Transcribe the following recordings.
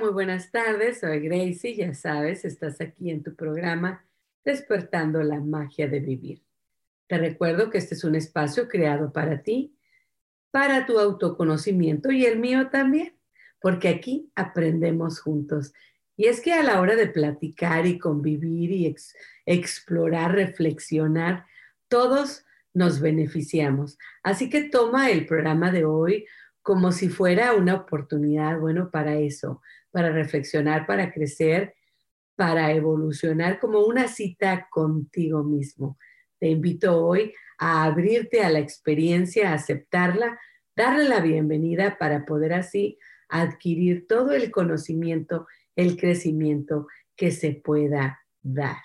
Muy buenas tardes. Soy Gracie. Ya sabes, estás aquí en tu programa Despertando la magia de vivir. Te recuerdo que este es un espacio creado para ti, para tu autoconocimiento y el mío también, porque aquí aprendemos juntos. Y es que a la hora de platicar y convivir y explorar, reflexionar, todos nos beneficiamos. Así que toma el programa de hoy como si fuera una oportunidad, bueno, para eso, para reflexionar, para crecer, para evolucionar, como una cita contigo mismo. Te invito hoy a abrirte a la experiencia, a aceptarla, darle la bienvenida para poder así adquirir todo el conocimiento, el crecimiento que se pueda dar.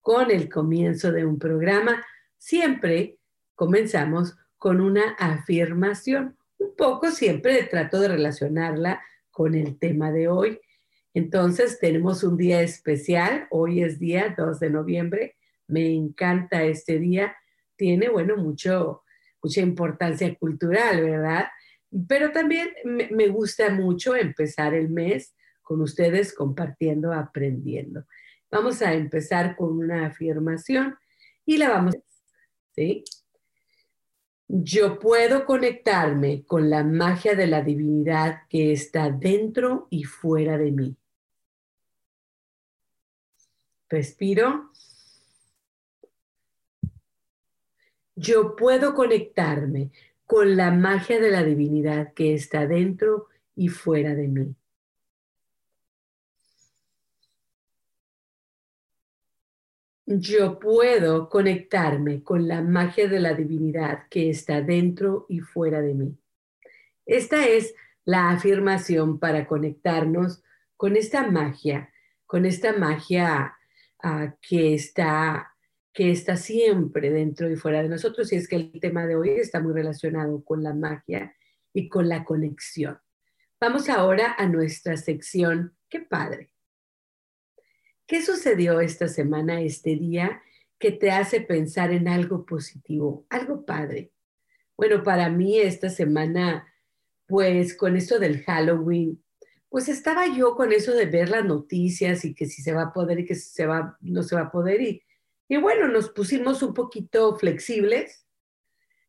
Con el comienzo de un programa, siempre comenzamos con una afirmación un poco siempre trato de relacionarla con el tema de hoy. Entonces tenemos un día especial, hoy es día 2 de noviembre, me encanta este día, tiene, bueno, mucho, mucha importancia cultural, ¿verdad? Pero también me, me gusta mucho empezar el mes con ustedes compartiendo, aprendiendo. Vamos a empezar con una afirmación y la vamos. ¿sí? Yo puedo conectarme con la magia de la divinidad que está dentro y fuera de mí. Respiro. Yo puedo conectarme con la magia de la divinidad que está dentro y fuera de mí. Yo puedo conectarme con la magia de la divinidad que está dentro y fuera de mí. Esta es la afirmación para conectarnos con esta magia, con esta magia ah, que, está, que está siempre dentro y fuera de nosotros. Y es que el tema de hoy está muy relacionado con la magia y con la conexión. Vamos ahora a nuestra sección. ¡Qué padre! ¿Qué sucedió esta semana, este día, que te hace pensar en algo positivo, algo padre? Bueno, para mí esta semana, pues con esto del Halloween, pues estaba yo con eso de ver las noticias y que si se va a poder y que se va, no se va a poder. Y, y bueno, nos pusimos un poquito flexibles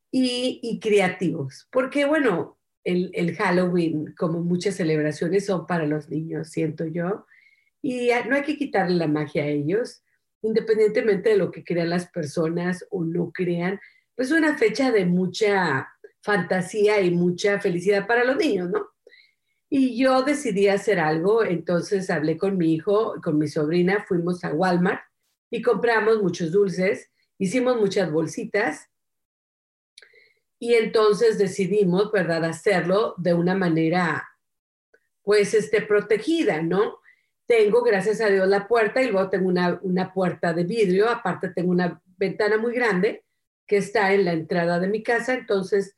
y, y creativos, porque bueno, el, el Halloween, como muchas celebraciones, son para los niños, siento yo y no hay que quitarle la magia a ellos, independientemente de lo que crean las personas o no crean. Pues es una fecha de mucha fantasía y mucha felicidad para los niños, ¿no? Y yo decidí hacer algo, entonces hablé con mi hijo, con mi sobrina, fuimos a Walmart y compramos muchos dulces, hicimos muchas bolsitas y entonces decidimos, ¿verdad?, hacerlo de una manera, pues, este, protegida, ¿no? Tengo, gracias a Dios, la puerta y luego tengo una, una, puerta de vidrio, aparte tengo una ventana muy grande que está en la entrada de mi casa, entonces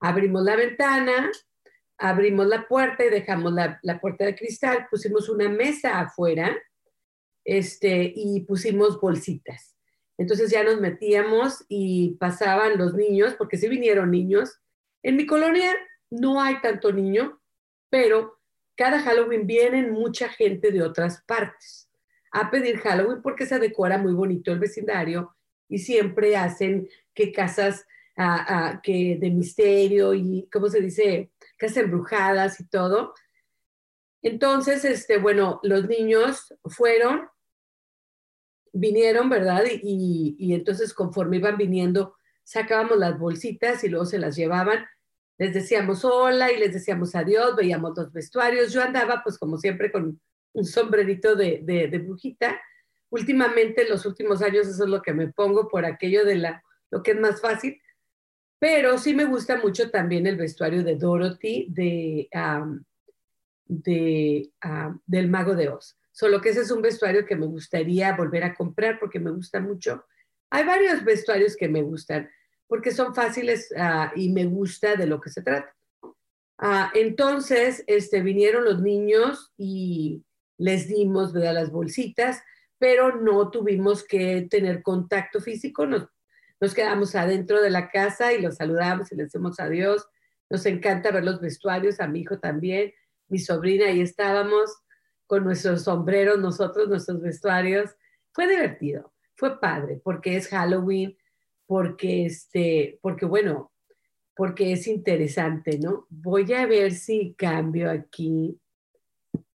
abrimos la ventana, abrimos la puerta y dejamos la, la puerta de cristal, pusimos una mesa afuera este, y pusimos bolsitas. Entonces ya nos metíamos y pasaban los niños, porque sí vinieron niños. En mi colonia no hay tanto niño, pero cada Halloween vienen mucha gente de otras partes a pedir Halloween porque se decora muy bonito el vecindario y siempre hacen que casas ah, ah, que de misterio y, ¿cómo se dice? Casas embrujadas y todo. Entonces, este, bueno, los niños fueron vinieron, ¿verdad? Y, y, entonces conforme iban viniendo, sacábamos las bolsitas y luego se las llevaban. Les decíamos hola y les decíamos adiós, veíamos los vestuarios. Yo andaba pues como siempre con un sombrerito de, de, de brujita. Últimamente, en los últimos años, eso es lo que me pongo por aquello de la, lo que es más fácil. Pero sí me gusta mucho también el vestuario de Dorothy, de, de, del Mago de Oz. Solo que ese es un vestuario que me gustaría volver a comprar porque me gusta mucho. Hay varios vestuarios que me gustan porque son fáciles ah, y me gusta de lo que se trata. Ah, entonces, este, vinieron los niños y les dimos las bolsitas, pero no tuvimos que tener contacto físico, nos, quedamos adentro de la casa y los saludamos y les decimos adiós. Nos encanta ver los vestuarios, a mi hijo también, mi sobrina, y estábamos con nuestros sombreros, nosotros, nuestros vestuarios. Fue divertido, fue padre, porque es Halloween, porque, este, porque bueno, porque es interesante, ¿no? Voy a ver si cambio aquí.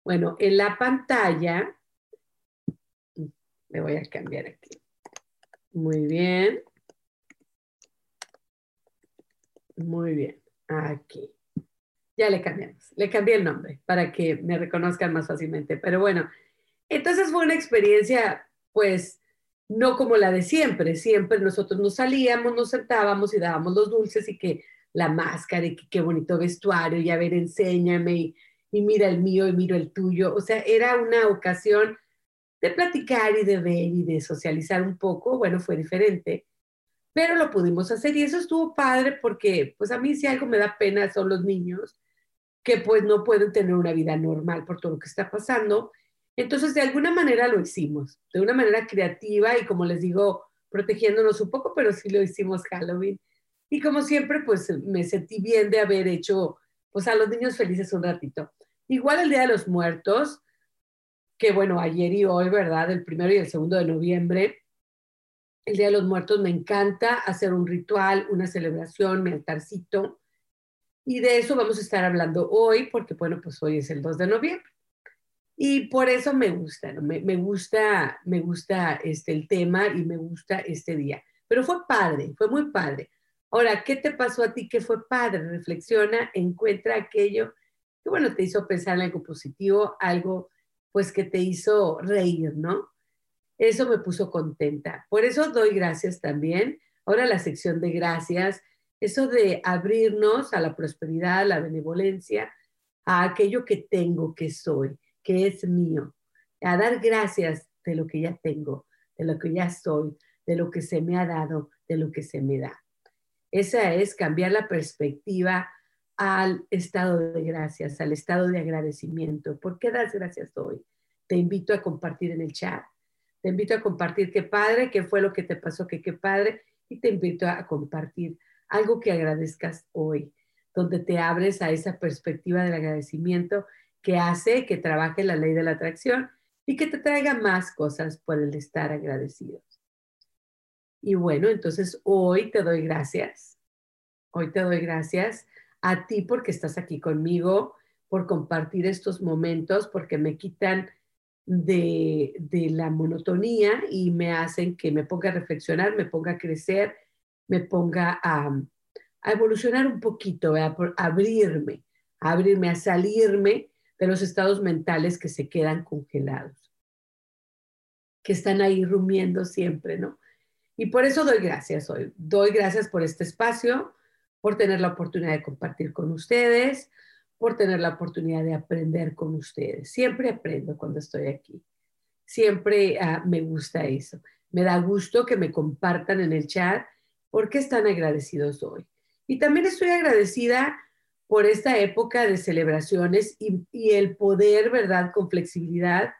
Bueno, en la pantalla, le voy a cambiar aquí. Muy bien. Muy bien. Aquí. Ya le cambiamos. Le cambié el nombre para que me reconozcan más fácilmente. Pero bueno, entonces fue una experiencia, pues, no como la de siempre. Siempre nosotros nos salíamos, nos sentábamos y dábamos los dulces y que la máscara y que qué bonito vestuario y a ver, enséñame y, y mira el mío y miro el tuyo. O sea, era una ocasión de platicar y de ver y de socializar un poco. Bueno, fue diferente pero lo pudimos hacer y eso estuvo padre porque pues a mí si algo me da pena son los niños que pues no pueden tener una vida normal por todo lo que está pasando. Entonces de alguna manera lo hicimos, de una manera creativa y como les digo, protegiéndonos un poco, pero sí lo hicimos Halloween. Y como siempre pues me sentí bien de haber hecho pues a los niños felices un ratito. Igual el Día de los Muertos, que bueno, ayer y hoy, ¿verdad? El primero y el segundo de noviembre, el Día de los Muertos me encanta hacer un ritual, una celebración, mi altarcito. Y de eso vamos a estar hablando hoy, porque bueno, pues hoy es el 2 de noviembre. Y por eso me gusta, ¿no? me, me, gusta, me gusta este, el tema y me gusta este día. Pero fue padre, fue muy padre. Ahora, ¿qué te pasó a ti que fue padre? Reflexiona, encuentra aquello que, bueno, te hizo pensar en algo positivo, algo, pues, que te hizo reír, ¿no? Eso me puso contenta. Por eso doy gracias también. Ahora la sección de gracias, eso de abrirnos a la prosperidad, a la benevolencia, a aquello que tengo, que soy, que es mío, a dar gracias de lo que ya tengo, de lo que ya soy, de lo que se me ha dado, de lo que se me da. Esa es cambiar la perspectiva al estado de gracias, al estado de agradecimiento. ¿Por qué das gracias hoy? Te invito a compartir en el chat te invito a compartir qué padre, qué fue lo que te pasó, qué qué padre, y te invito a compartir algo que agradezcas hoy, donde te abres a esa perspectiva del agradecimiento que hace que trabaje la ley de la atracción y que te traiga más cosas por el estar agradecidos. Y bueno, entonces hoy te doy gracias. Hoy te doy gracias a ti porque estás aquí conmigo, por compartir estos momentos, porque me quitan de, la monotonía y me hacen que me ponga a reflexionar, me ponga a crecer, me ponga a, evolucionar un poquito, a abrirme, a abrirme, a salirme de los estados mentales que se quedan congelados, que están ahí rumiendo siempre, ¿no? Y por eso doy gracias hoy. Doy gracias por este espacio, por tener la oportunidad de compartir con ustedes, por tener la oportunidad de aprender con ustedes. Siempre aprendo cuando estoy aquí. Siempre ah, me gusta eso. Me da gusto que me compartan en el chat porque están agradecidos hoy. Y también estoy agradecida por esta época de celebraciones y, y el poder, ¿verdad?, con flexibilidad,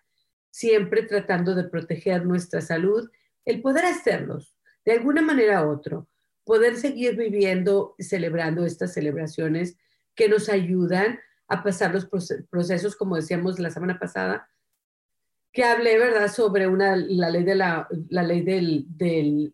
siempre tratando de proteger nuestra salud, el poder hacerlos de alguna manera u otro, poder seguir viviendo y celebrando estas celebraciones que nos ayudan a pasar los procesos, como decíamos la semana pasada, que hablé, ¿verdad?, sobre una, la ley de la, la ley del, del,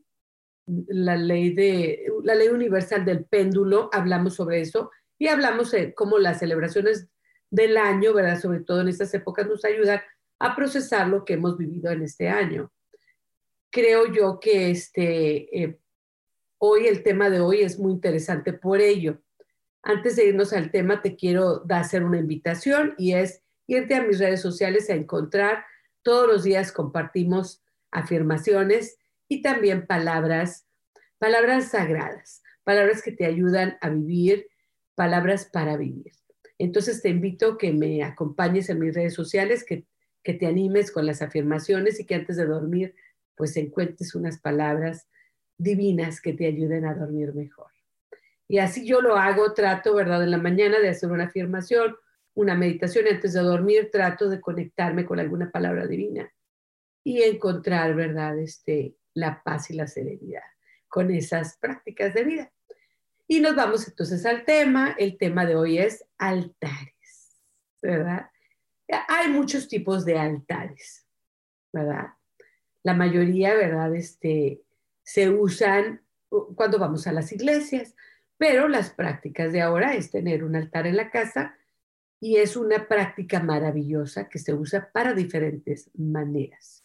la ley de, la ley universal del péndulo, hablamos sobre eso y hablamos de cómo las celebraciones del año, ¿verdad?, sobre todo en estas épocas nos ayudan a procesar lo que hemos vivido en este año. creo yo que este, eh, hoy el tema de hoy es muy interesante por ello. Antes de irnos al tema, te quiero hacer una invitación y es irte a mis redes sociales a encontrar. Todos los días compartimos afirmaciones y también palabras, palabras sagradas, palabras que te ayudan a vivir, palabras para vivir. Entonces te invito que me acompañes en mis redes sociales, que, que te animes con las afirmaciones y que antes de dormir pues encuentres unas palabras divinas que te ayuden a dormir mejor. Y así yo lo hago, trato, ¿verdad? En la mañana de hacer una afirmación, una meditación antes de dormir, trato de conectarme con alguna palabra divina y encontrar, ¿verdad? Este, la paz y la serenidad con esas prácticas de vida. Y nos vamos entonces al tema. El tema de hoy es altares, ¿verdad? Hay muchos tipos de altares, ¿verdad? La mayoría, ¿verdad? Este, se usan cuando vamos a las iglesias, pero las prácticas de ahora es tener un altar en la casa y es una práctica maravillosa que se usa para diferentes maneras.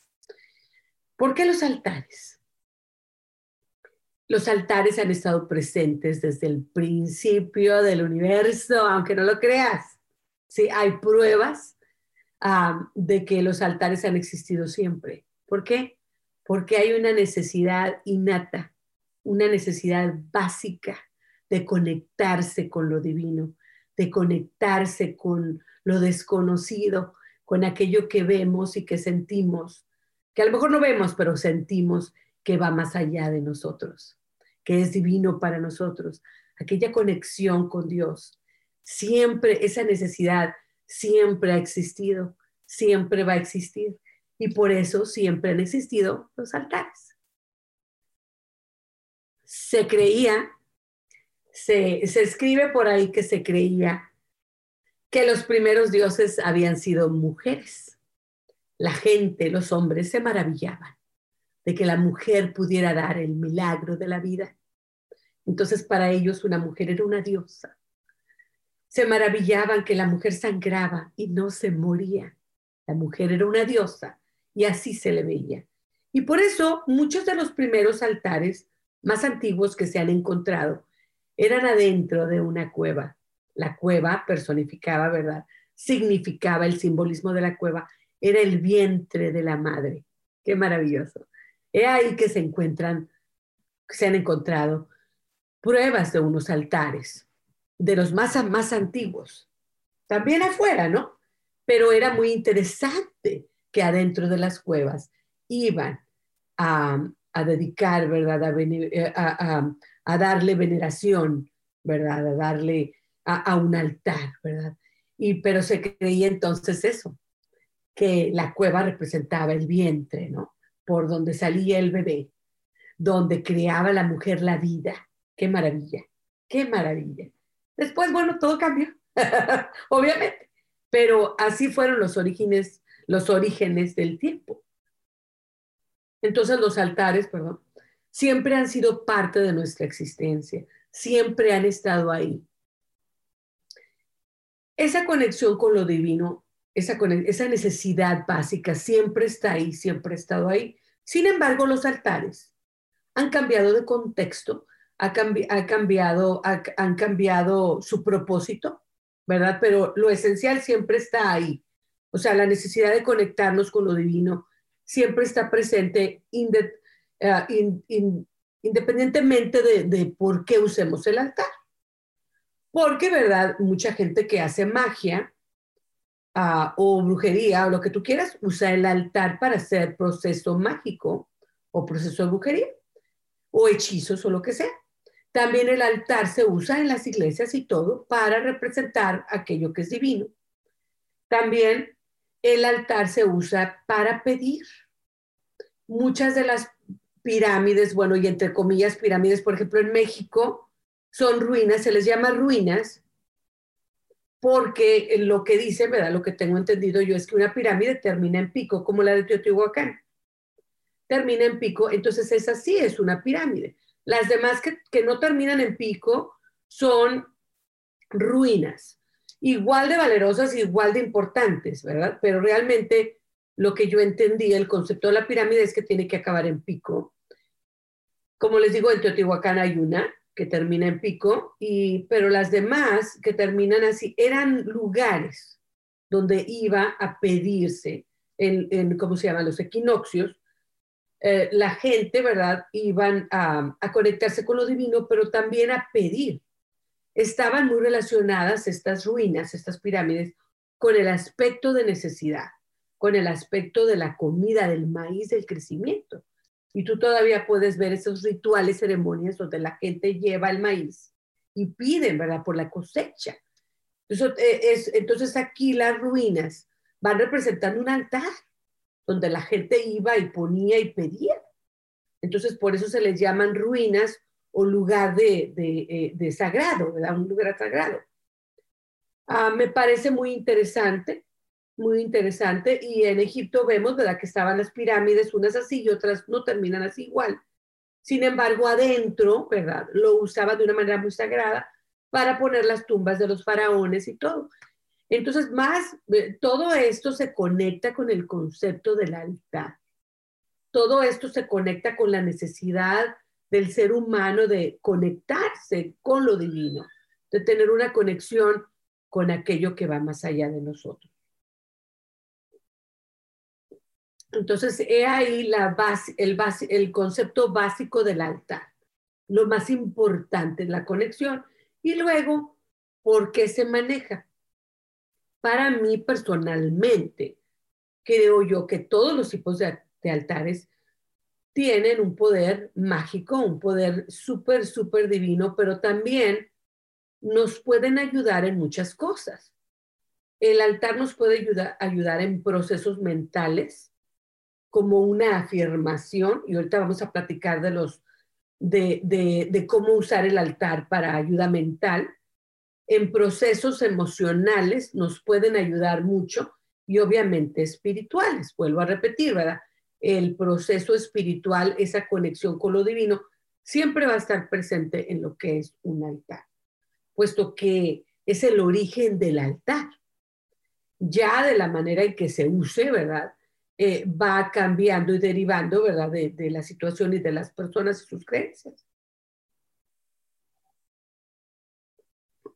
¿Por qué los altares? Los altares han estado presentes desde el principio del universo, aunque no lo creas. Sí, hay pruebas de que los altares han existido siempre. ¿Por qué? Porque hay una necesidad innata, una necesidad básica de conectarse con lo divino, de conectarse con lo desconocido, con aquello que vemos y que sentimos, que a lo mejor no vemos, pero sentimos que va más allá de nosotros, que es divino para nosotros, aquella conexión con Dios. Siempre esa necesidad siempre ha existido, siempre va a existir y por eso siempre han existido los altares. Se creía, se, se escribe por ahí que se creía que los primeros dioses habían sido mujeres la gente, los hombres, se maravillaban de que la mujer pudiera dar el milagro de la vida. Entonces para ellos una mujer era una diosa. Se maravillaban que la mujer sangraba y no se moría. La mujer era una diosa y así se le veía. Y por eso muchos de los primeros altares más antiguos que se han encontrado eran adentro de una cueva. La cueva personificaba, ¿verdad? Significaba el simbolismo de la cueva era el vientre de la madre. Qué maravilloso. Es ahí que se encuentran, se han encontrado pruebas de unos altares, de los más, más antiguos. También afuera, ¿no? Pero era muy interesante que adentro de las cuevas iban a, dedicar, ¿verdad? Eh, a, darle veneración, ¿verdad? A darle a, un altar, ¿verdad? Y, pero se creía entonces eso, que la cueva representaba el vientre, ¿no? Por donde salía el bebé, donde creaba la mujer la vida. Qué maravilla, qué maravilla. Después, bueno, todo cambió, obviamente, pero así fueron los orígenes, los orígenes del tiempo. Entonces los altares, perdón, siempre han sido parte de nuestra existencia, siempre han estado ahí. Esa conexión con lo divino esa, esa necesidad básica siempre está ahí, siempre ha estado ahí. Sin embargo, los altares han cambiado de contexto, ha, cambiado, han cambiado su propósito, ¿verdad? Pero lo esencial siempre está ahí. O sea, la necesidad de conectarnos con lo divino siempre está presente eh, independientemente de, de por qué usemos el altar. Porque, ¿verdad? Mucha gente que hace magia o brujería o lo que tú quieras, usa el altar para hacer proceso mágico o proceso de brujería o hechizos o lo que sea. También el altar se usa en las iglesias y todo para representar aquello que es divino. También el altar se usa para pedir. Muchas de las pirámides, bueno, y entre comillas pirámides, por ejemplo, en México, son ruinas, se les llama ruinas porque lo que dice, ¿verdad? Lo que tengo entendido yo es que una pirámide termina en pico, como la de Teotihuacán. Termina en pico, entonces esa sí es una pirámide. Las demás que, que no terminan en pico son ruinas, igual de valerosas, igual de importantes, ¿verdad? Pero realmente lo que yo entendí, el concepto de la pirámide es que tiene que acabar en pico. Como les digo, en Teotihuacán hay una que termina en pico, y, pero las demás que terminan así eran lugares donde iba a pedirse, en, ¿cómo se llama?, los equinoccios, eh, la gente, ¿verdad?, iban a conectarse con lo divino, pero también a pedir. Estaban muy relacionadas estas ruinas, estas pirámides, con el aspecto de necesidad, con el aspecto de la comida, del maíz, del crecimiento. Y tú todavía puedes ver esos rituales, ceremonias donde la gente lleva el maíz y piden, ¿verdad?, por la cosecha. Entonces, eh, entonces aquí las ruinas van representando un altar donde la gente iba y ponía y pedía. Entonces, por eso se les llaman ruinas o lugar de, de, eh, sagrado, ¿verdad? Un lugar sagrado. Ah, me parece muy interesante, muy interesante. Y en Egipto vemos, ¿verdad? Que estaban las pirámides, unas así y otras no terminan así igual. Sin embargo, adentro, ¿verdad? Lo usaban de una manera muy sagrada para poner las tumbas de los faraones y todo. Entonces, más, todo esto se conecta con el concepto del altar. Todo esto se conecta con la necesidad del ser humano de conectarse con lo divino, de tener una conexión con aquello que va más allá de nosotros. Entonces, he ahí la base, el, base, el concepto básico del altar. Lo más importante la conexión. Y luego, ¿por qué se maneja? Para mí personalmente, creo yo que todos los tipos de, de altares tienen un poder mágico, un poder súper, súper divino, pero también nos pueden ayudar en muchas cosas. El altar nos puede ayudar, ayudar en procesos mentales, como una afirmación, y ahorita vamos a platicar de los de, de, cómo usar el altar para ayuda mental. En procesos emocionales nos pueden ayudar mucho y obviamente espirituales, vuelvo a repetir, ¿verdad? El proceso espiritual, esa conexión con lo divino, siempre va a estar presente en lo que es un altar puesto que es el origen del altar. Ya de la manera en que se use, ¿verdad? Eh, va cambiando y derivando, ¿verdad? De, de la situación y de las personas y sus creencias.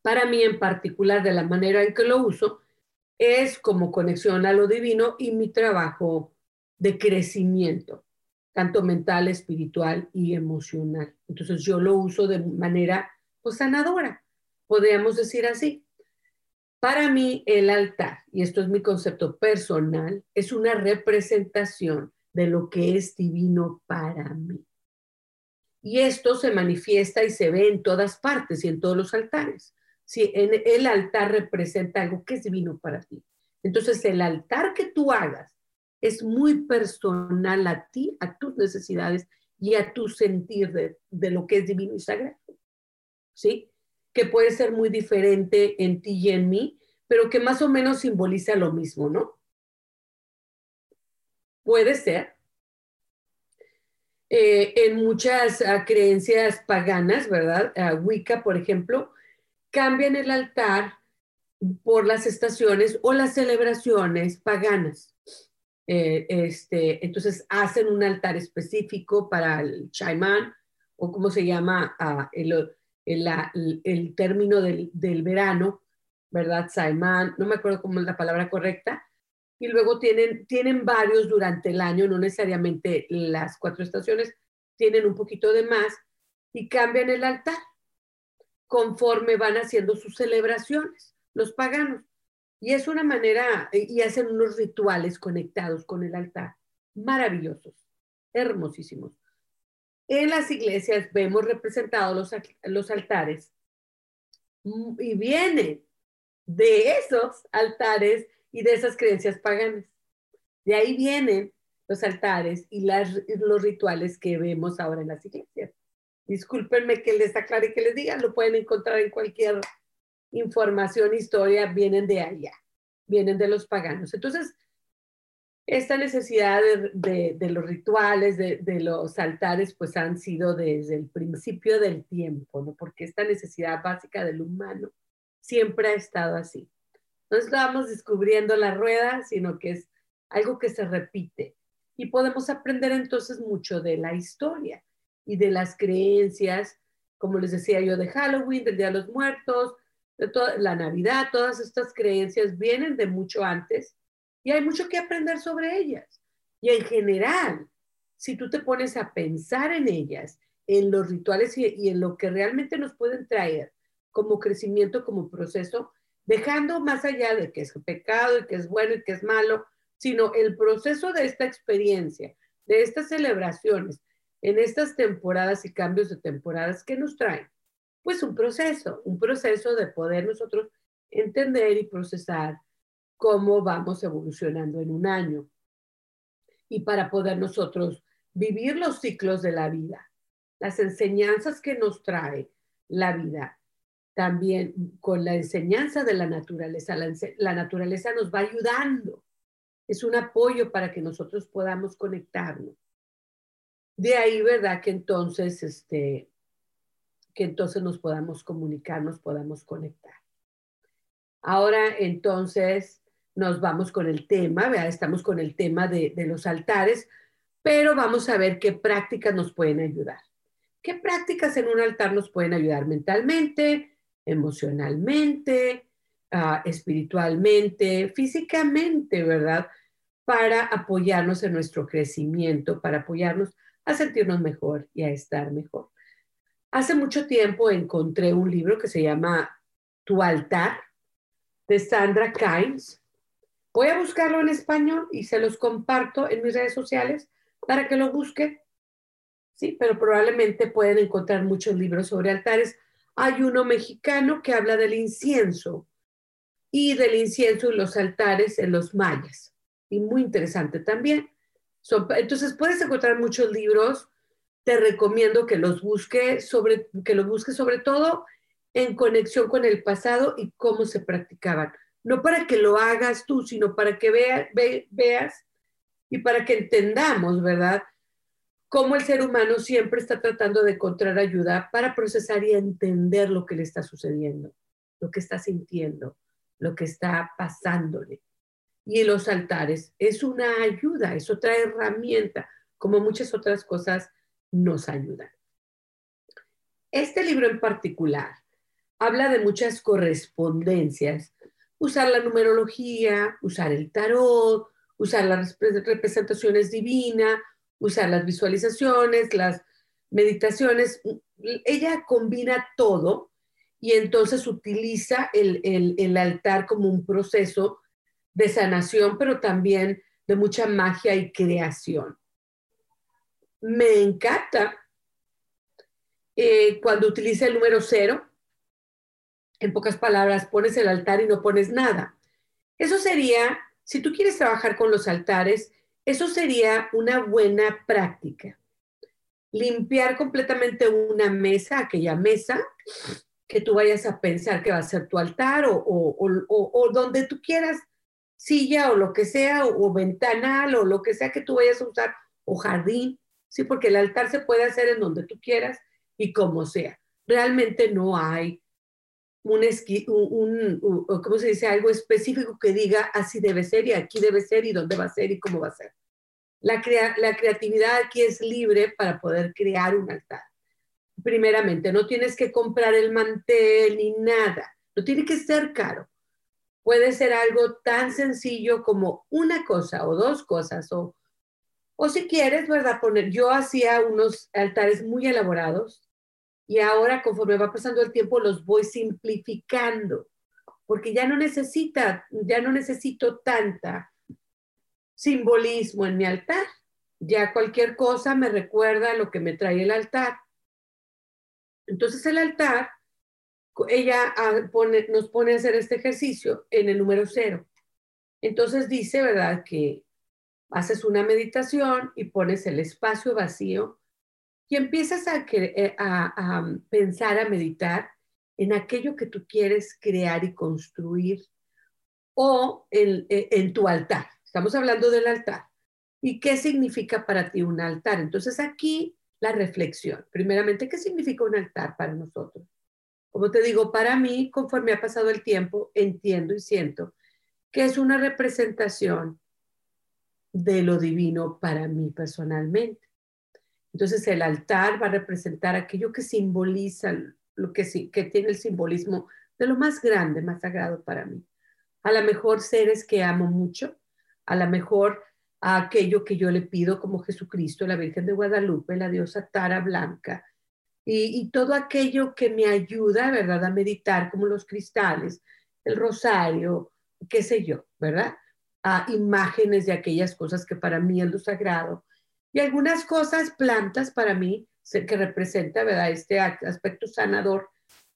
Para mí en particular, de la manera en que lo uso, es como conexión a lo divino y mi trabajo de crecimiento, tanto mental, espiritual y emocional. Entonces yo lo uso de manera pues, sanadora podríamos decir así. Para mí, el altar, y esto es mi concepto personal, es una representación de lo que es divino para mí. Y esto se manifiesta y se ve en todas partes y en todos los altares. Si en el altar representa algo que es divino para ti. Entonces, el altar que tú hagas es muy personal a ti, a tus necesidades y a tu sentir de, de lo que es divino y sagrado. ¿Sí? Que puede ser muy diferente en ti y en mí, pero que más o menos simboliza lo mismo, ¿no? Puede ser. Eh, en muchas uh, creencias paganas, ¿verdad? Wicca, por ejemplo, cambian el altar por las estaciones o las celebraciones paganas. Eh, este, entonces hacen un altar específico para el Chaiman o como se llama uh, el, el, término del, verano, ¿verdad? Saiman, no me acuerdo cómo es la palabra correcta, y luego tienen, tienen varios durante el año, no necesariamente las cuatro estaciones, tienen un poquito de más y cambian el altar conforme van haciendo sus celebraciones, los paganos. Y es una manera, y hacen unos rituales conectados con el altar, maravillosos, hermosísimos. En las iglesias vemos representados los, los altares mm, y vienen de esos altares y de esas creencias paganas. De ahí vienen los altares y las, los rituales que vemos ahora en las iglesias. Discúlpenme que les aclare y que les diga, lo pueden encontrar en cualquier información, historia, vienen de allá, vienen de los paganos. Entonces, esta necesidad de, los rituales, de, los altares, pues han sido desde el principio del tiempo, ¿no? Porque esta necesidad básica del humano siempre ha estado así. No estamos descubriendo la rueda, sino que es algo que se repite. Y podemos aprender entonces mucho de la historia y de las creencias, como les decía yo, de Halloween, del Día de los Muertos, de la Navidad, todas estas creencias vienen de mucho antes y hay mucho que aprender sobre ellas. Y en general, si tú te pones a pensar en ellas, en los rituales y, en lo que realmente nos pueden traer como crecimiento, como proceso, dejando más allá de que es pecado y que es bueno y que es malo, sino el proceso de esta experiencia, de estas celebraciones, en estas temporadas y cambios de temporadas que nos traen. Pues un proceso, un proceso de poder nosotros entender y procesar cómo vamos evolucionando en un año. Y para poder nosotros vivir los ciclos de la vida, las enseñanzas que nos trae la vida, también con la enseñanza de la naturaleza. La, la, naturaleza nos va ayudando. Es un apoyo para que nosotros podamos conectarnos. De ahí, ¿verdad? Que entonces, este, que entonces nos podamos comunicar, nos podamos conectar. Ahora, entonces, nos vamos con el tema, ¿verdad? Estamos con el tema de, los altares, pero vamos a ver qué prácticas nos pueden ayudar. ¿Qué prácticas en un altar nos pueden ayudar mentalmente, emocionalmente, uh, espiritualmente, físicamente, ¿verdad? Para apoyarnos en nuestro crecimiento, para apoyarnos a sentirnos mejor y a estar mejor. Hace mucho tiempo encontré un libro que se llama Tu altar de Sandra Kynes. Voy a buscarlo en español y se los comparto en mis redes sociales para que lo busquen. Sí, pero probablemente pueden encontrar muchos libros sobre altares. Hay uno mexicano que habla del incienso y del incienso y los altares en los mayas. Y muy interesante también. entonces puedes encontrar muchos libros. Te recomiendo que los busques sobre, que los busques sobre todo en conexión con el pasado y cómo se practicaban. No para que lo hagas tú, sino para que veas y para que entendamos, ¿verdad? Cómo el ser humano siempre está tratando de encontrar ayuda para procesar y entender lo que le está sucediendo, lo que está sintiendo, lo que está pasándole. Y los altares es una ayuda, es otra herramienta, como muchas otras cosas nos ayudan. Este libro en particular habla de muchas correspondencias, usar la numerología, usar el tarot, usar las representaciones divinas, usar las visualizaciones, las meditaciones. Ella combina todo y entonces utiliza el, el, altar como un proceso de sanación, pero también de mucha magia y creación. Me encanta eh, cuando utiliza el número cero. En pocas palabras, pones el altar y no pones nada. Eso sería si tú quieres trabajar con los altares, eso sería una buena práctica. Limpiar completamente una mesa, aquella mesa que tú vayas a pensar que va a ser tu altar o, donde tú quieras, silla o lo que sea, o, o ventanal o lo que sea que tú vayas a usar, o jardín, sí, porque el altar se puede hacer en donde tú quieras y como sea. Realmente no hay un, un, ¿cómo se dice? Algo específico que diga así debe ser y aquí debe ser y dónde va a ser y cómo va a ser. La, la creatividad aquí es libre para poder crear un altar. Primeramente, no tienes que comprar el mantel ni nada, no tiene que ser caro. Puede ser algo tan sencillo como una cosa o dos cosas o, o si quieres, ¿verdad? Poner, yo hacía unos altares muy elaborados y ahora conforme va pasando el tiempo los voy simplificando, porque ya no necesita, ya no necesito tanta simbolismo en mi altar. Ya cualquier cosa me recuerda lo que me trae el altar. Entonces el altar, ella ah, nos pone a hacer este ejercicio en el número cero. Entonces dice, ¿verdad? Que haces una meditación y pones el espacio vacío y empiezas eh, a, a, pensar, a meditar en aquello que tú quieres crear y construir o en, eh, en, tu altar. Estamos hablando del altar. ¿Y qué significa para ti un altar? Entonces aquí la reflexión. Primeramente, ¿qué significa un altar para nosotros? Como te digo, para mí, conforme ha pasado el tiempo, entiendo y siento que es una representación de lo divino para mí personalmente. Entonces el altar va a representar aquello que simboliza, lo que, que tiene el simbolismo de lo más grande, más sagrado para mí. A lo mejor seres que amo mucho, a lo mejor aquello que yo le pido como Jesucristo, la Virgen de Guadalupe, la diosa Tara Blanca, y, y, todo aquello que me ayuda, ¿verdad?, a meditar, como los cristales, el rosario, qué sé yo, ¿verdad? A imágenes de aquellas cosas que para mí es lo sagrado. Y algunas cosas, plantas para mí, que representa, ¿verdad?, este aspecto sanador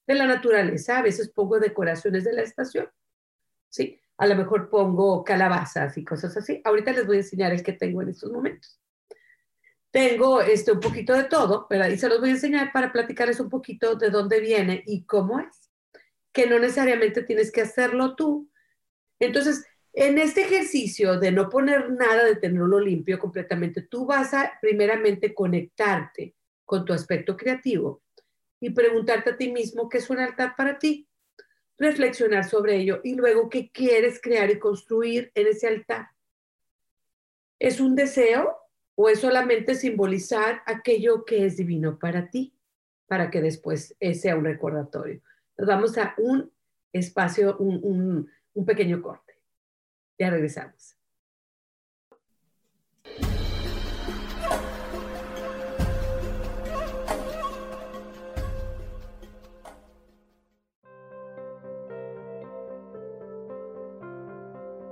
de la naturaleza. A veces pongo decoraciones de la estación, ¿sí? A lo mejor pongo calabazas y cosas así. Ahorita les voy a enseñar el que tengo en estos momentos. Tengo este, un poquito de todo, ¿verdad? Y se los voy a enseñar para platicarles un poquito de dónde viene y cómo es. Que no necesariamente tienes que hacerlo tú. Entonces, en este ejercicio de no poner nada, de tenerlo limpio completamente, tú vas a primeramente conectarte con tu aspecto creativo y preguntarte a ti mismo qué es un altar para ti, reflexionar sobre ello y luego qué quieres crear y construir en ese altar. ¿Es un deseo o es solamente simbolizar aquello que es divino para ti, para que después sea un recordatorio? Nos vamos a un espacio, un, un pequeño corte. Ya regresamos.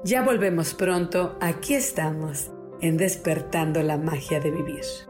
Ya volvemos pronto, aquí estamos, en despertando la magia de vivir.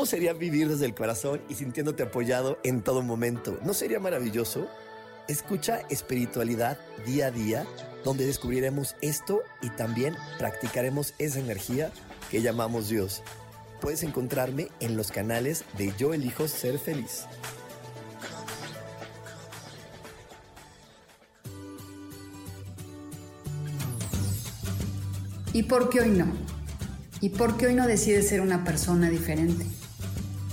¿Cómo sería vivir desde el corazón y sintiéndote apoyado en todo momento? ¿No sería maravilloso? Escucha espiritualidad día a día donde descubriremos esto y también practicaremos esa energía que llamamos Dios. Puedes encontrarme en los canales de Yo elijo ser feliz. ¿Y por qué hoy no? ¿Y por qué hoy no decides ser una persona diferente?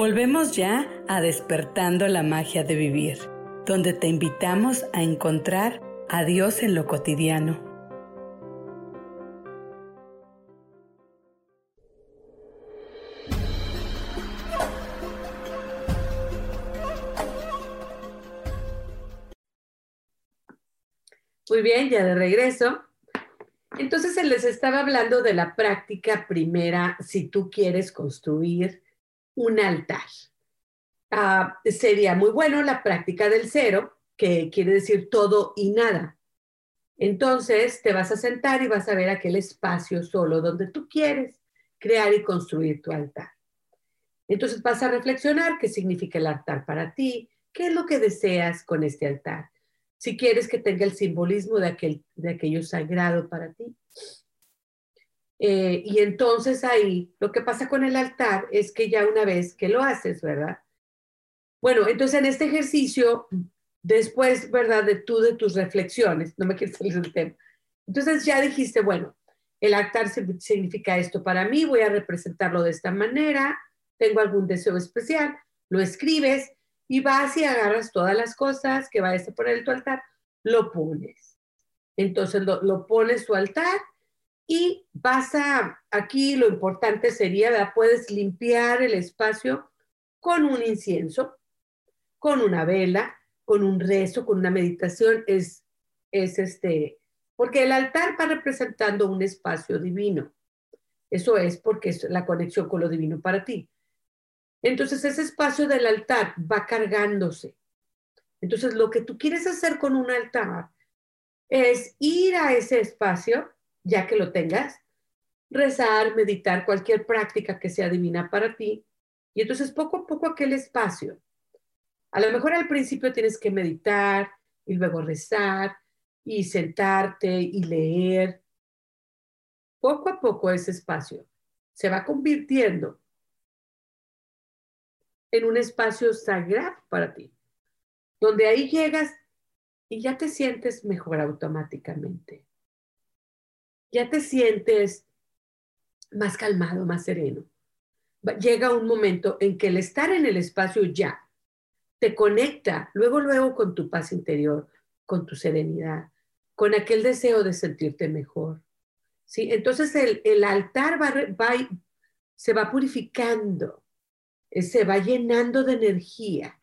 Volvemos ya a despertando la magia de vivir, donde te invitamos a encontrar a Dios en lo cotidiano. Muy bien, ya de regreso. Entonces se les estaba hablando de la práctica primera si tú quieres construir un altar. Ah, sería muy bueno la práctica del cero, que quiere decir todo y nada. Entonces te vas a sentar y vas a ver aquel espacio solo donde tú quieres crear y construir tu altar. Entonces vas a reflexionar qué significa el altar para ti, qué es lo que deseas con este altar. Si quieres que tenga el simbolismo de, aquel, de aquello sagrado para ti, eh, y entonces ahí lo que pasa con el altar es que ya una vez que lo haces, ¿verdad? Bueno, entonces en este ejercicio, después, ¿verdad? De tú, de tus reflexiones, no me quieres salir del tema. Entonces ya dijiste, bueno, el altar significa esto para mí, voy a representarlo de esta manera, tengo algún deseo especial, lo escribes y vas y agarras todas las cosas que vayas a poner en tu altar, lo pones. Entonces lo, pones su altar y vas a, aquí lo importante sería, puedes limpiar el espacio con un incienso, con una vela, con un rezo, con una meditación, es, es este, porque el altar va representando un espacio divino. Eso es porque es la conexión con lo divino para ti. Entonces ese espacio del altar va cargándose. Entonces lo que tú quieres hacer con un altar es ir a ese espacio, ya que lo tengas, rezar, meditar, cualquier práctica que sea divina para ti. Y entonces poco a poco aquel espacio. A lo mejor al principio tienes que meditar y luego rezar y sentarte y leer. Poco a poco ese espacio se va convirtiendo en un espacio sagrado para ti, donde ahí llegas y ya te sientes mejor automáticamente. Ya te sientes más calmado, más sereno. Llega un momento en que el estar en el espacio ya te conecta luego, luego con tu paz interior, con tu serenidad, con aquel deseo de sentirte mejor. ¿Sí? Entonces el, el altar va, va, se va purificando, eh, se va llenando de energía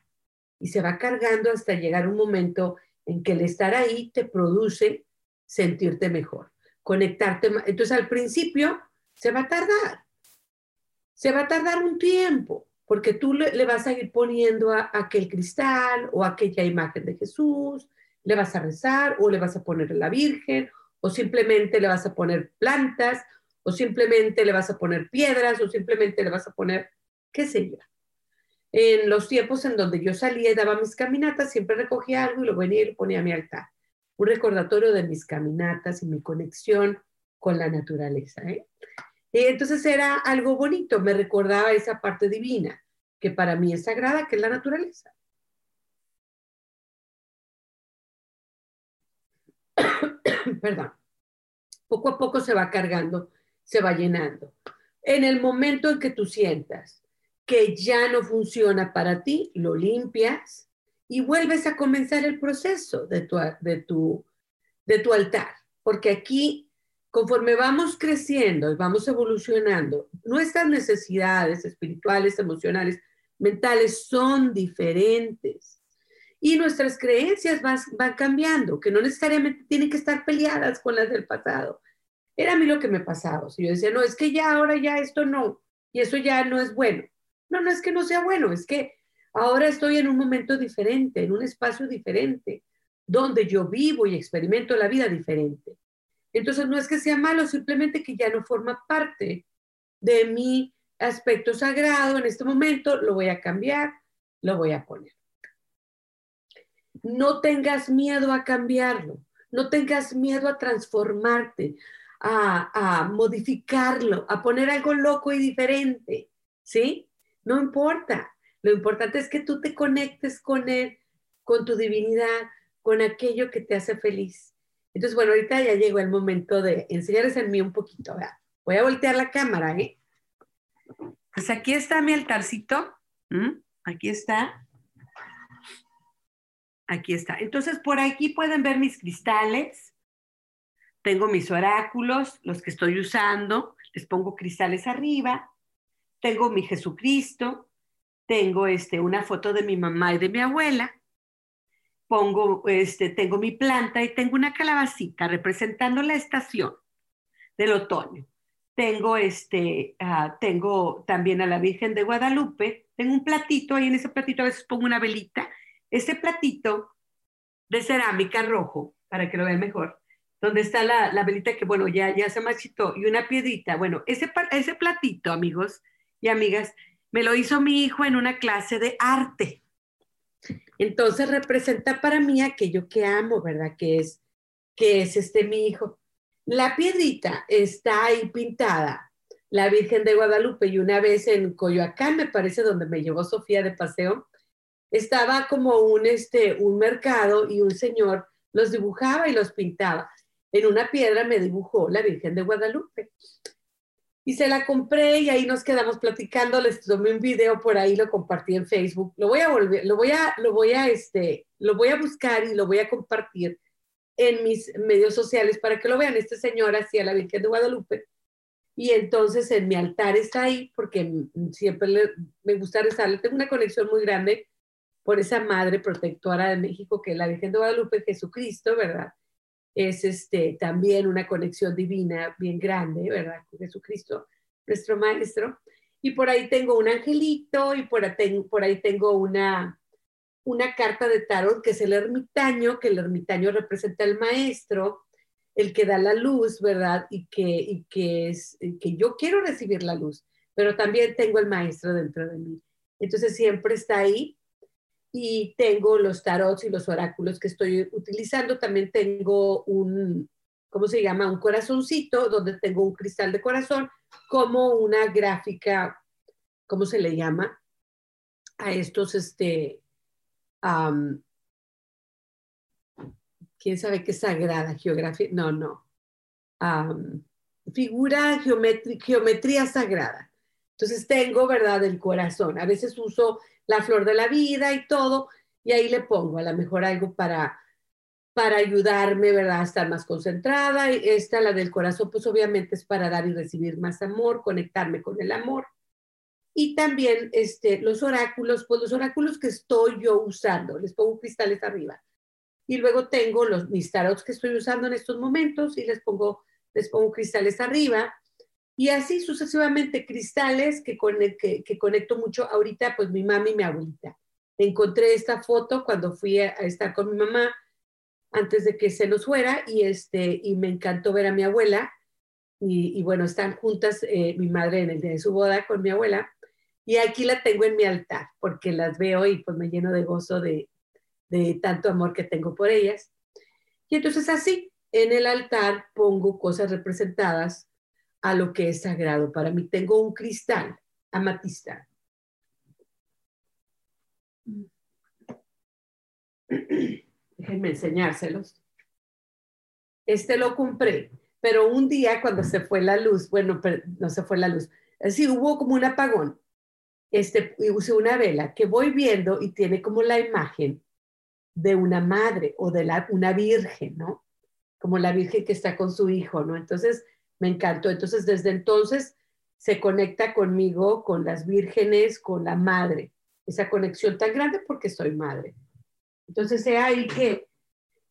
y se va cargando hasta llegar un momento en que el estar ahí te produce sentirte mejor, conectarte. Entonces al principio se va a tardar, se va a tardar un tiempo, porque tú le, vas a ir poniendo a, aquel cristal o aquella imagen de Jesús, le vas a rezar o le vas a poner a la Virgen o simplemente le vas a poner plantas o simplemente le vas a poner piedras o simplemente le vas a poner, qué sé yo, en los tiempos en donde yo salía y daba mis caminatas, siempre recogía algo y lo venía y lo ponía a mi altar. Un recordatorio de mis caminatas y mi conexión con la naturaleza. ¿eh? Y entonces era algo bonito, me recordaba esa parte divina, que para mí es sagrada, que es la naturaleza. Perdón. Poco a poco se va cargando, se va llenando. En el momento en que tú sientas que ya no funciona para ti, lo limpias y vuelves a comenzar el proceso de tu, de tu, de tu altar. Porque aquí, conforme vamos creciendo y vamos evolucionando, nuestras necesidades espirituales, emocionales, mentales son diferentes. Y nuestras creencias van, van cambiando, que no necesariamente tienen que estar peleadas con las del pasado. Era a mí lo que me pasaba. Si yo decía, no, es que ya ahora ya esto no, y eso ya no es bueno no, no es que no sea bueno, es que ahora estoy en un momento diferente, en un espacio diferente, donde yo vivo y experimento la vida diferente. Entonces no es que sea malo, simplemente que ya no forma parte de mi aspecto sagrado en este momento, lo voy a cambiar, lo voy a poner. No tengas miedo a cambiarlo, no tengas miedo a transformarte, a, a modificarlo, a poner algo loco y diferente, ¿sí? No importa. Lo importante es que tú te conectes con Él, con tu divinidad, con aquello que te hace feliz. Entonces, bueno, ahorita ya llegó el momento de enseñarles en mí un poquito. Voy a voltear la cámara, ¿eh? Pues aquí está mi altarcito. Aquí está. Aquí está. Entonces, por aquí pueden ver mis cristales. Tengo mis oráculos, los que estoy usando. Les pongo cristales arriba tengo mi Jesucristo, tengo este, una foto de mi mamá y de mi abuela, pongo, este, tengo mi planta y tengo una calabacita representando la estación del otoño. Tengo, este, uh, tengo también a la Virgen de Guadalupe, tengo un platito, y en ese platito a veces pongo una velita. Ese platito de cerámica rojo, para que lo vean mejor, donde está la, la velita que, bueno, ya, ya se machitó, y una piedrita. Bueno, ese, ese platito, amigos, y amigas, me lo hizo mi hijo en una clase de arte. Entonces representa para mí aquello que amo, ¿verdad? Que es, que es este mi hijo. La piedrita está ahí pintada, la Virgen de Guadalupe, y una vez en Coyoacán, me parece, donde me llevó Sofía de paseo, estaba como un, este, un mercado y un señor los dibujaba y los pintaba. En una piedra me dibujó la Virgen de Guadalupe y se la compré y ahí nos quedamos platicando, les tomé un video por ahí, lo compartí en Facebook, lo voy a volver, lo voy a, lo voy a, este, lo voy a buscar y lo voy a compartir en mis medios sociales para que lo vean. Este señor hacía la Virgen de Guadalupe y entonces en mi altar está ahí porque siempre me gusta rezarle. Tengo una conexión muy grande por esa madre protectora de México que es la Virgen de Guadalupe, Jesucristo, ¿verdad? Es este, también una conexión divina bien grande, ¿verdad? Con Jesucristo, nuestro maestro. Y por ahí tengo un angelito y por por ahí tengo una, una carta de tarot que es el ermitaño, que el ermitaño representa al maestro, el que da la luz, ¿verdad? Y que, y que, es, que yo quiero recibir la luz, pero también tengo el maestro dentro de mí. Entonces siempre está ahí y tengo los tarots y los oráculos que estoy utilizando. También tengo un, ¿cómo se llama? Un corazoncito donde tengo un cristal de corazón como una gráfica, ¿cómo se le llama? A estos, este, ¿quién sabe qué sagrada? Geografía, no, no. figura, geometría, geometría sagrada. Entonces tengo, ¿verdad? El corazón. A veces uso la flor de la vida y todo, y ahí le pongo a lo mejor algo para, para ayudarme, ¿verdad? A estar más concentrada. Y esta, la del corazón, pues obviamente es para dar y recibir más amor, conectarme con el amor. Y también este, los oráculos, pues los oráculos que estoy yo usando, les pongo cristales arriba. Y luego tengo los, mis tarots que estoy usando en estos momentos y les pongo, les pongo cristales arriba y así sucesivamente, cristales que, que, conecto mucho ahorita, pues mi mamá y mi abuelita. Encontré esta foto cuando fui a, estar con mi mamá antes de que se nos fuera y, este, y me encantó ver a mi abuela. Y, bueno, están juntas eh, mi madre en el día de su boda con mi abuela. Y aquí la tengo en mi altar porque las veo y pues me lleno de gozo de, de tanto amor que tengo por ellas. Y entonces así, en el altar pongo cosas representadas a lo que es sagrado. Para mí tengo un cristal amatista. Déjenme enseñárselos. Este lo compré, pero un día cuando se fue la luz, bueno, no se fue la luz, así hubo como un apagón. Este, usé una vela que voy viendo y tiene como la imagen de una madre o de la, una virgen, ¿no? Como la virgen que está con su hijo, ¿no? Entonces, me encantó. Entonces, desde entonces se conecta conmigo, con las vírgenes, con la madre. Esa conexión tan grande porque soy madre. Entonces, sea ahí que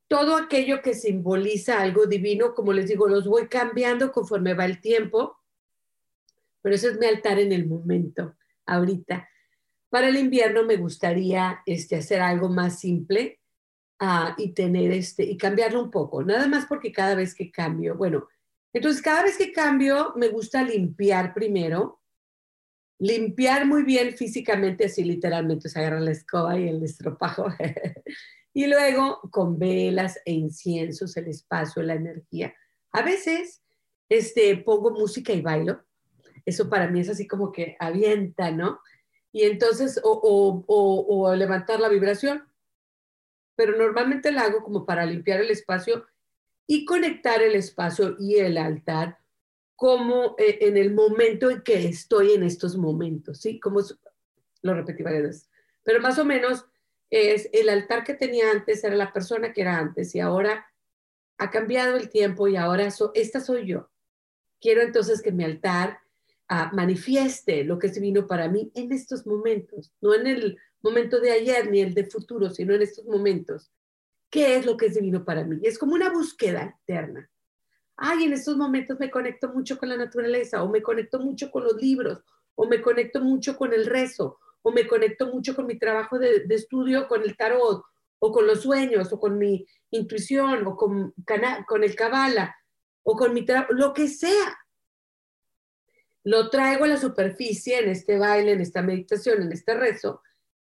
todo aquello que simboliza algo divino, como les digo, los voy cambiando conforme va el tiempo, pero ese es mi altar en el momento, ahorita. Para el invierno me gustaría este, hacer algo más simple ah, y tener este, y cambiarlo un poco, nada más porque cada vez que cambio, bueno, entonces, cada vez que cambio, me gusta limpiar primero, limpiar muy bien físicamente, así literalmente, se agarra la escoba y el estropajo. y luego con velas e inciensos, el espacio, la energía. A veces este, pongo música y bailo. Eso para mí es así como que avienta, ¿no? Y entonces, o, o levantar la vibración. Pero normalmente la hago como para limpiar el espacio y conectar el espacio y el altar como eh, en el momento en que estoy en estos momentos, ¿sí? Como lo repetí varias veces. Pero más o menos es el altar que tenía antes era la persona que era antes y ahora ha cambiado el tiempo y ahora esta soy yo. Quiero entonces que mi altar ah, manifieste lo que es divino para mí en estos momentos, no en el momento de ayer ni el de futuro, sino en estos momentos qué es lo que es divino para mí. Es como una búsqueda eterna. Ay, en estos momentos me conecto mucho con la naturaleza, o me conecto mucho con los libros, o me conecto mucho con el rezo, o me conecto mucho con mi trabajo de, estudio, con el tarot, o con los sueños, o con mi intuición, o con, con el cabala, o con mi trabajo, lo que sea. Lo traigo a la superficie en este baile, en esta meditación, en este rezo,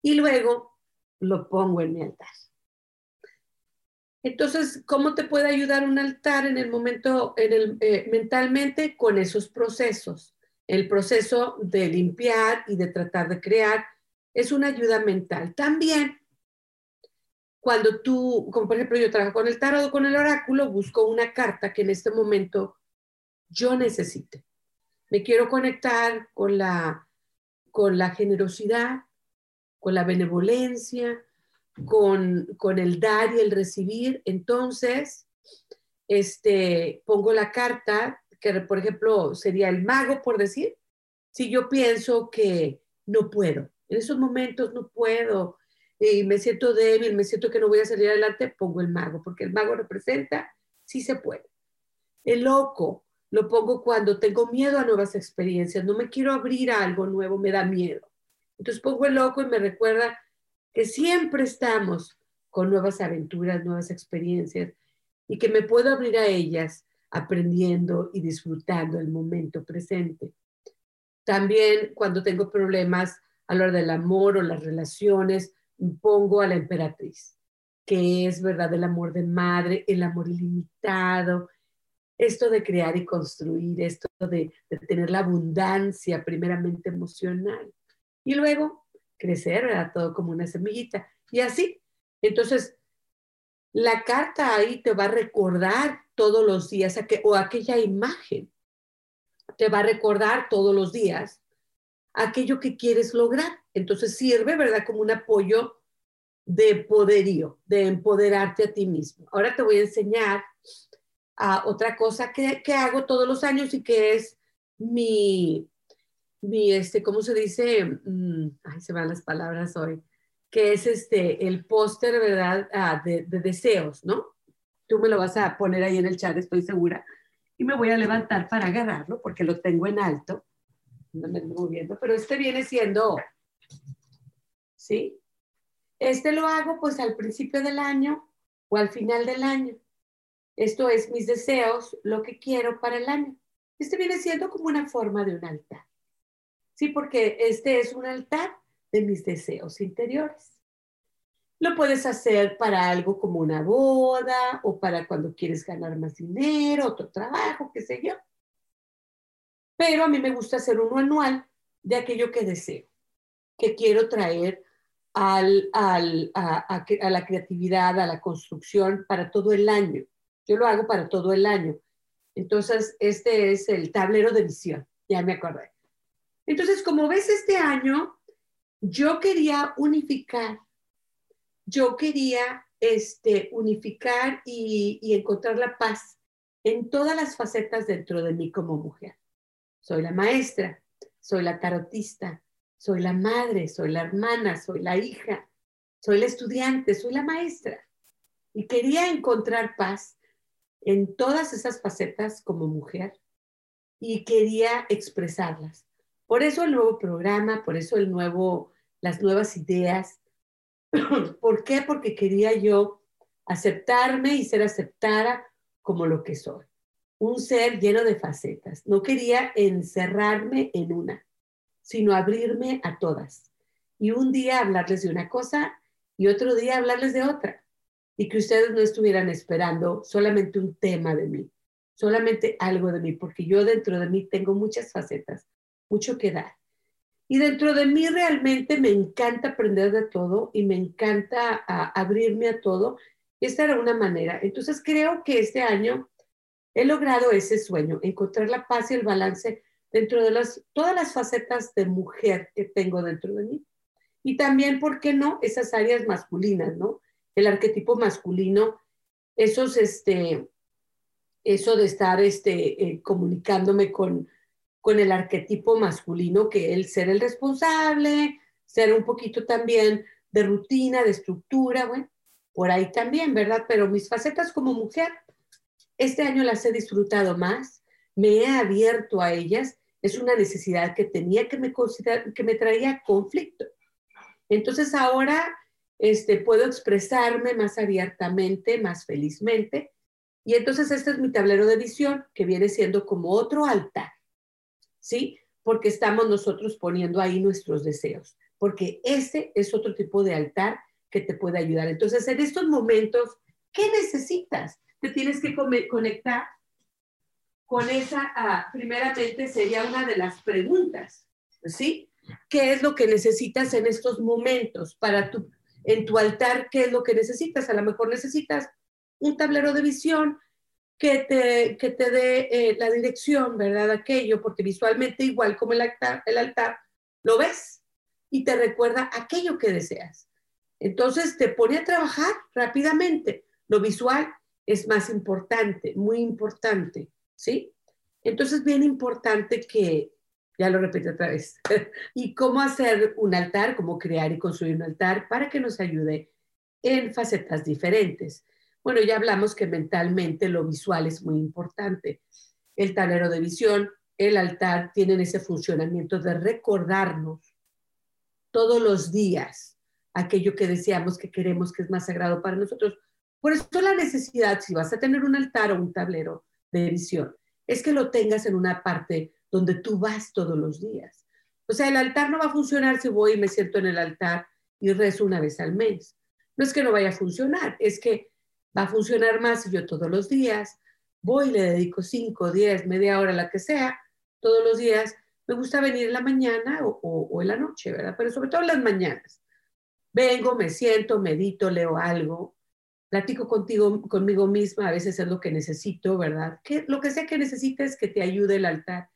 y luego lo pongo en mi altar. Entonces, ¿cómo te puede ayudar un altar en el momento, en el, eh, mentalmente con esos procesos? El proceso de limpiar y de tratar de crear es una ayuda mental. También, cuando tú, como por ejemplo yo trabajo con el tarot o con el oráculo, busco una carta que en este momento yo necesite. Me quiero conectar con la, con la generosidad, con la benevolencia, con, con el dar y el recibir, entonces este, pongo la carta, que por ejemplo sería el mago, por decir, si yo pienso que no puedo, en esos momentos no puedo, y me siento débil, me siento que no voy a salir adelante, pongo el mago, porque el mago representa, sí se puede. El loco lo pongo cuando tengo miedo a nuevas experiencias, no me quiero abrir a algo nuevo, me da miedo. Entonces pongo el loco y me recuerda que siempre estamos con nuevas aventuras, nuevas experiencias y que me puedo abrir a ellas aprendiendo y disfrutando el momento presente. También cuando tengo problemas a la hora del amor o las relaciones, pongo a la emperatriz, que es verdad el amor de madre, el amor ilimitado, esto de crear y construir, esto de, de tener la abundancia primeramente emocional y luego crecer, ¿verdad? Todo como una semillita. Y así, entonces, la carta ahí te va a recordar todos los días, o aquella imagen, te va a recordar todos los días aquello que quieres lograr. Entonces sirve, ¿verdad? Como un apoyo de poderío, de empoderarte a ti mismo. Ahora te voy a enseñar a otra cosa que, que hago todos los años y que es mi, mi, este, ¿cómo se dice? Mm, ay, se van las palabras hoy. Que es este, el póster, ¿verdad? Ah, de, de, deseos, ¿no? Tú me lo vas a poner ahí en el chat, estoy segura. Y me voy a levantar para agarrarlo porque lo tengo en alto. No me estoy moviendo, pero este viene siendo, ¿sí? Este lo hago pues al principio del año o al final del año. Esto es mis deseos, lo que quiero para el año. Este viene siendo como una forma de un altar. Sí, porque este es un altar de mis deseos interiores. Lo puedes hacer para algo como una boda o para cuando quieres ganar más dinero, otro trabajo, qué sé yo. Pero a mí me gusta hacer uno anual de aquello que deseo, que quiero traer a, a, la creatividad, a la construcción para todo el año. Yo lo hago para todo el año. Entonces, este es el tablero de visión, ya me acordé. Entonces, como ves, este año yo quería unificar, yo quería este, unificar y, y encontrar la paz en todas las facetas dentro de mí como mujer. Soy la maestra, soy la tarotista, soy la madre, soy la hermana, soy la hija, soy la estudiante, soy la maestra. Y quería encontrar paz en todas esas facetas como mujer y quería expresarlas. Por eso el nuevo programa, por eso el nuevo, las nuevas ideas. ¿Por qué? Porque quería yo aceptarme y ser aceptada como lo que soy. Un ser lleno de facetas. No quería encerrarme en una, sino abrirme a todas. Y un día hablarles de una cosa y otro día hablarles de otra. Y que ustedes no estuvieran esperando solamente un tema de mí, solamente algo de mí, porque yo dentro de mí tengo muchas facetas mucho que dar. Y dentro de mí realmente me encanta aprender de todo y me encanta abrirme a todo. Esta era una manera. Entonces creo que este año he logrado ese sueño, encontrar la paz y el balance dentro de las, todas las facetas de mujer que tengo dentro de mí. Y también, ¿por qué no? Esas áreas masculinas, ¿no? El arquetipo masculino, esos, este, eso de estar este, eh, comunicándome con, con el arquetipo masculino, que el ser el responsable, ser un poquito también de rutina, de estructura, bueno, por ahí también, ¿verdad? Pero mis facetas como mujer, este año las he disfrutado más, me he abierto a ellas, es una necesidad que tenía que me, que me traía conflicto. Entonces ahora este, puedo expresarme más abiertamente, más felizmente. Y entonces este es mi tablero de visión, que viene siendo como otro altar ¿sí? Porque estamos nosotros poniendo ahí nuestros deseos, porque ese es otro tipo de altar que te puede ayudar. Entonces, en estos momentos, ¿qué necesitas? Te tienes que conectar con esa, ah, primeramente sería una de las preguntas, ¿sí? ¿Qué es lo que necesitas en estos momentos para tu, en tu altar? ¿Qué es lo que necesitas? A lo mejor necesitas un tablero de visión, que te, que te dé eh, la dirección, ¿verdad? Aquello, porque visualmente igual como el altar, el altar, lo ves y te recuerda aquello que deseas. Entonces te pone a trabajar rápidamente. Lo visual es más importante, muy importante, ¿sí? Entonces, bien importante que, ya lo repito otra vez, y cómo hacer un altar, cómo crear y construir un altar para que nos ayude en facetas diferentes. Bueno, ya hablamos que mentalmente lo visual es muy importante. El tablero de visión, el altar tienen ese funcionamiento de recordarnos todos los días aquello que deseamos, que queremos, que es más sagrado para nosotros. Por eso la necesidad, si vas a tener un altar o un tablero de visión, es que lo tengas en una parte donde tú vas todos los días. O sea, el altar no va a funcionar si voy y me siento en el altar y rezo una vez al mes. No es que no vaya a funcionar, es que va a funcionar más si yo todos los días voy y le dedico 5, 10, media hora, la que sea, todos los días. Me gusta venir en la mañana o, o en la noche, ¿verdad? Pero sobre todo en las mañanas. Vengo, me siento, medito, leo algo, platico contigo, conmigo misma, a veces es lo que necesito, ¿verdad? Que, lo que sea que necesites que te ayude el altar.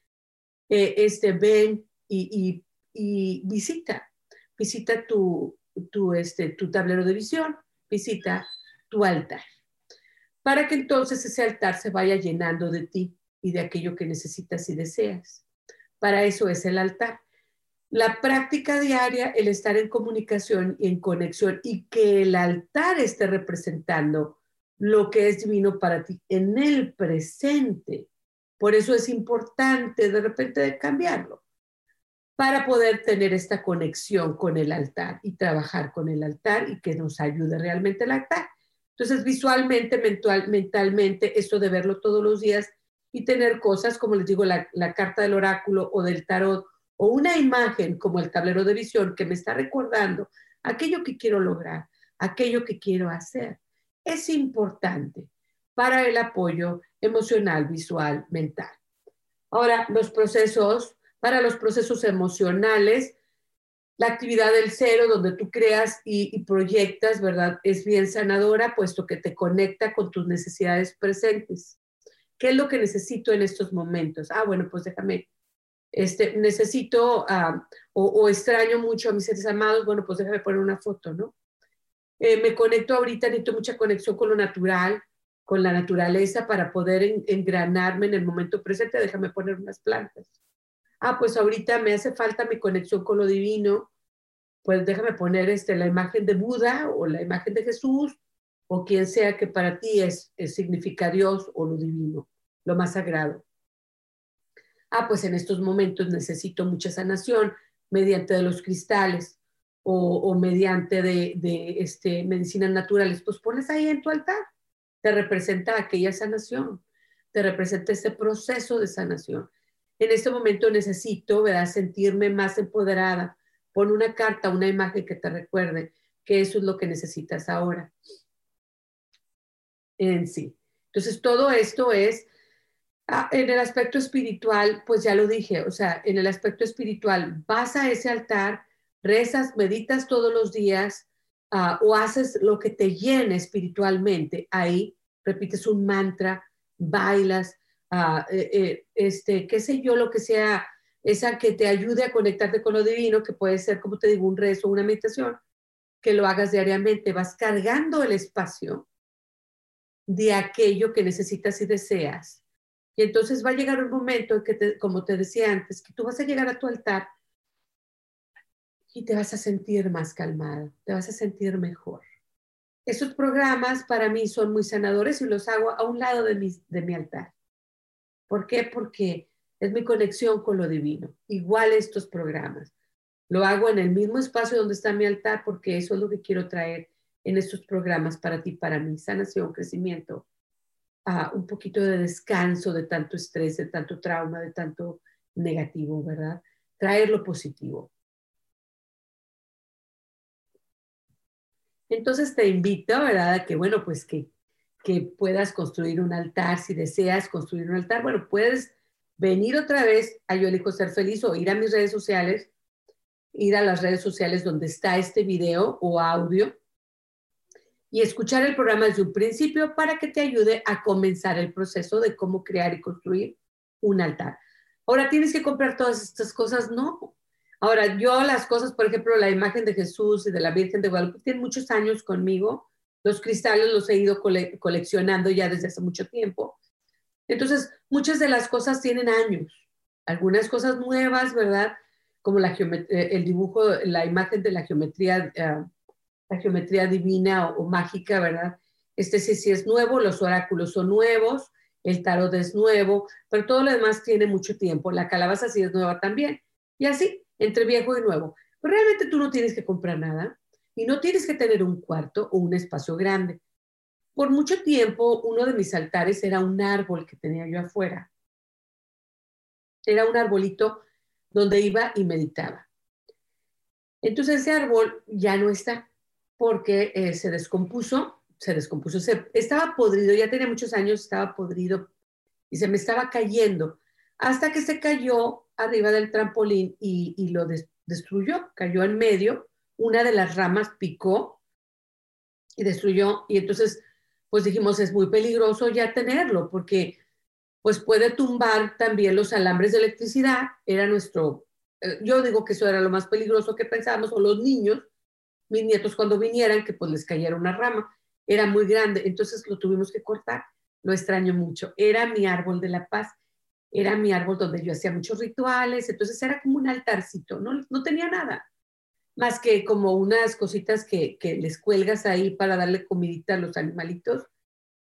Eh, este, ven y, y, visita, visita tu, tu, este, tu tablero de visión, visita tu altar, para que entonces ese altar se vaya llenando de ti y de aquello que necesitas y deseas. Para eso es el altar la práctica diaria, el estar en comunicación y en conexión y que el altar esté representando lo que es divino para ti en el presente. Por eso es importante de repente cambiarlo, para poder tener esta conexión con el altar y trabajar con el altar y que nos ayude realmente el altar. Entonces, visualmente, mental, mentalmente, esto de verlo todos los días y tener cosas, como les digo, la, la carta del oráculo o del tarot o una imagen como el tablero de visión que me está recordando aquello que quiero lograr, aquello que quiero hacer, es importante para el apoyo emocional, visual, mental. Ahora, los procesos, para los procesos emocionales, la actividad del cero, donde tú creas y, y, proyectas, ¿verdad? Es bien sanadora, puesto que te conecta con tus necesidades presentes. ¿Qué es lo que necesito en estos momentos? Ah, bueno, pues déjame este, necesito ah, o, extraño mucho a mis seres amados, bueno, pues déjame poner una foto, ¿no? Eh, me conecto ahorita, necesito mucha conexión con lo natural, con la naturaleza para poder engranarme en el momento presente, déjame poner unas plantas. Ah, pues ahorita me hace falta mi conexión con lo divino, pues déjame poner este, la imagen de Buda o la imagen de Jesús o quien sea que para ti es, es significa Dios o lo divino, lo más sagrado ah, pues en estos momentos necesito mucha sanación mediante de los cristales o, mediante de, de este, medicinas naturales, pues pones ahí en tu altar, te representa aquella sanación, te representa ese proceso de sanación. En este momento necesito, ¿verdad?, sentirme más empoderada. Pon una carta, una imagen que te recuerde que eso es lo que necesitas ahora en sí. Entonces, todo esto es Ah, en el aspecto espiritual, pues ya lo dije, o sea, en el aspecto espiritual, vas a ese altar, rezas, meditas todos los días ah, o haces lo que te llene espiritualmente. Ahí repites un mantra, bailas, eh, este, qué sé yo, lo que sea, esa que te ayude a conectarte con lo divino, que puede ser, como te digo, un rezo, una meditación, que lo hagas diariamente, vas cargando el espacio de aquello que necesitas y deseas y entonces va a llegar un momento en que, como te decía antes, que tú vas a llegar a tu altar y te vas a sentir más calmada, te vas a sentir mejor. Esos programas para mí son muy sanadores y los hago a un lado de mi, de mi altar. ¿Por qué? Porque es mi conexión con lo divino. Igual estos programas. Lo hago en el mismo espacio donde está mi altar porque eso es lo que quiero traer en estos programas para ti, para mi sanación, crecimiento un poquito de descanso de tanto estrés, de tanto trauma, de tanto negativo, ¿verdad? Traer lo positivo. Entonces te invito, ¿verdad? A que, bueno, pues que, que puedas construir un altar, si deseas construir un altar, bueno, puedes venir otra vez a Yo Elijo Ser Feliz o ir a mis redes sociales, ir a las redes sociales donde está este video o audio y escuchar el programa desde un principio para que te ayude a comenzar el proceso de cómo crear y construir un altar. Ahora, ¿tienes que comprar todas estas cosas? No. Ahora, yo las cosas, por ejemplo, la imagen de Jesús y de la Virgen de Guadalupe, tienen muchos años conmigo. Los cristales los he ido coleccionando ya desde hace mucho tiempo. Entonces, muchas de las cosas tienen años. Algunas cosas nuevas, ¿verdad? Como la eh, el dibujo, la imagen de la geometría, eh, la geometría divina o, mágica, ¿verdad? Este sí, sí es nuevo, los oráculos son nuevos, el tarot es nuevo, pero todo lo demás tiene mucho tiempo. La calabaza sí es nueva también. Y así, entre viejo y nuevo. Realmente tú no tienes que comprar nada y no tienes que tener un cuarto o un espacio grande. Por mucho tiempo, uno de mis altares era un árbol que tenía yo afuera. Era un arbolito donde iba y meditaba. Entonces ese árbol ya no está porque eh, se descompuso, se descompuso, estaba podrido, ya tenía muchos años, estaba podrido y se me estaba cayendo hasta que se cayó arriba del trampolín y, lo destruyó, cayó en medio, una de las ramas picó y destruyó, y entonces pues dijimos, es muy peligroso ya tenerlo, porque pues puede tumbar también los alambres de electricidad, era nuestro, eh, yo digo que eso era lo más peligroso que pensábamos, o los niños, mis nietos cuando vinieran, que pues les cayera una rama, era muy grande, entonces lo tuvimos que cortar, lo extraño mucho, era mi árbol de la paz era mi árbol donde yo hacía muchos rituales, entonces era como un altarcito, no, no tenía nada, más que como unas cositas que, les cuelgas ahí para darle comidita a los animalitos,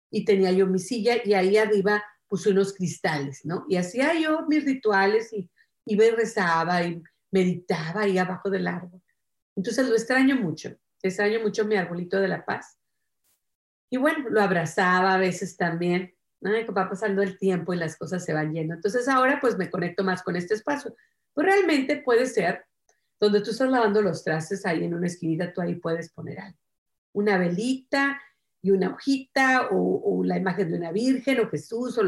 y tenía yo mi silla y ahí arriba puse unos cristales, ¿no? Y hacía yo mis rituales y iba y rezaba y meditaba ahí abajo del árbol. Entonces lo extraño mucho, extraño mucho mi arbolito de la paz. Y bueno, lo abrazaba a veces también va pasando el tiempo y las cosas se van yendo. Entonces ahora pues me conecto más con este espacio. Pues realmente puede ser donde tú estás lavando los trastes, ahí en una esquinita, tú ahí puedes poner algo. Una velita y una hojita o, la imagen de una virgen o Jesús